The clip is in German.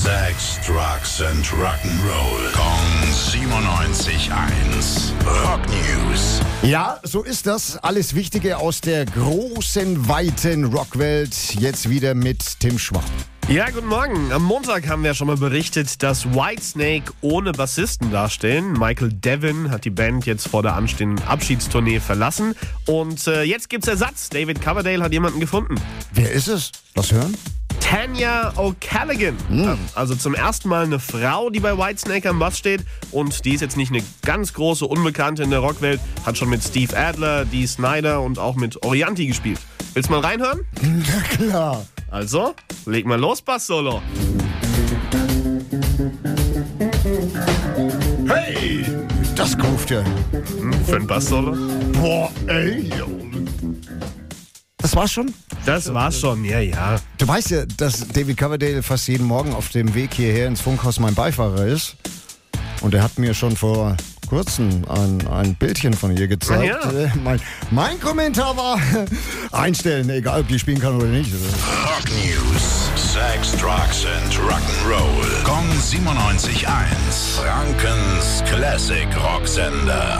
Sex, Drugs and Rock'n'Roll. Kong 97.1. Rock News. Ja, so ist das. Alles Wichtige aus der großen, weiten Rockwelt. Jetzt wieder mit Tim Schwab. Ja, guten Morgen. Am Montag haben wir schon mal berichtet, dass Whitesnake ohne Bassisten dastehen. Michael Devin hat die Band jetzt vor der anstehenden Abschiedstournee verlassen. Und äh, jetzt gibt's Ersatz. David Coverdale hat jemanden gefunden. Wer ist es? Was hören? Tanya O'Callaghan. Ähm, Also zum ersten Mal eine Frau, die bei Whitesnake am Bass steht. Und die ist jetzt nicht eine ganz große Unbekannte in der Rockwelt. Hat schon mit Steve Adler, Dee Snyder und auch mit Orianti gespielt. Willst du mal reinhören? Na klar. Also, leg mal los, Bass-Solo. Hey, das ruft ja. Für ein Bass-Solo? Boah, ey. yo. Das war's schon? Das war's schon, ja, ja. Du weißt ja, dass David Coverdale fast jeden Morgen auf dem Weg hierher ins Funkhaus mein Beifahrer ist. Und er hat mir schon vor kurzem ein, ein Bildchen von ihr gezeigt. Ah, ja. Äh, Mein, mein Kommentar war einstellen, egal ob die spielen kann oder nicht. Rock News. Sex, Drugs and Rock'n'Roll. Kong 97.1. Frankens Classic Rocksender.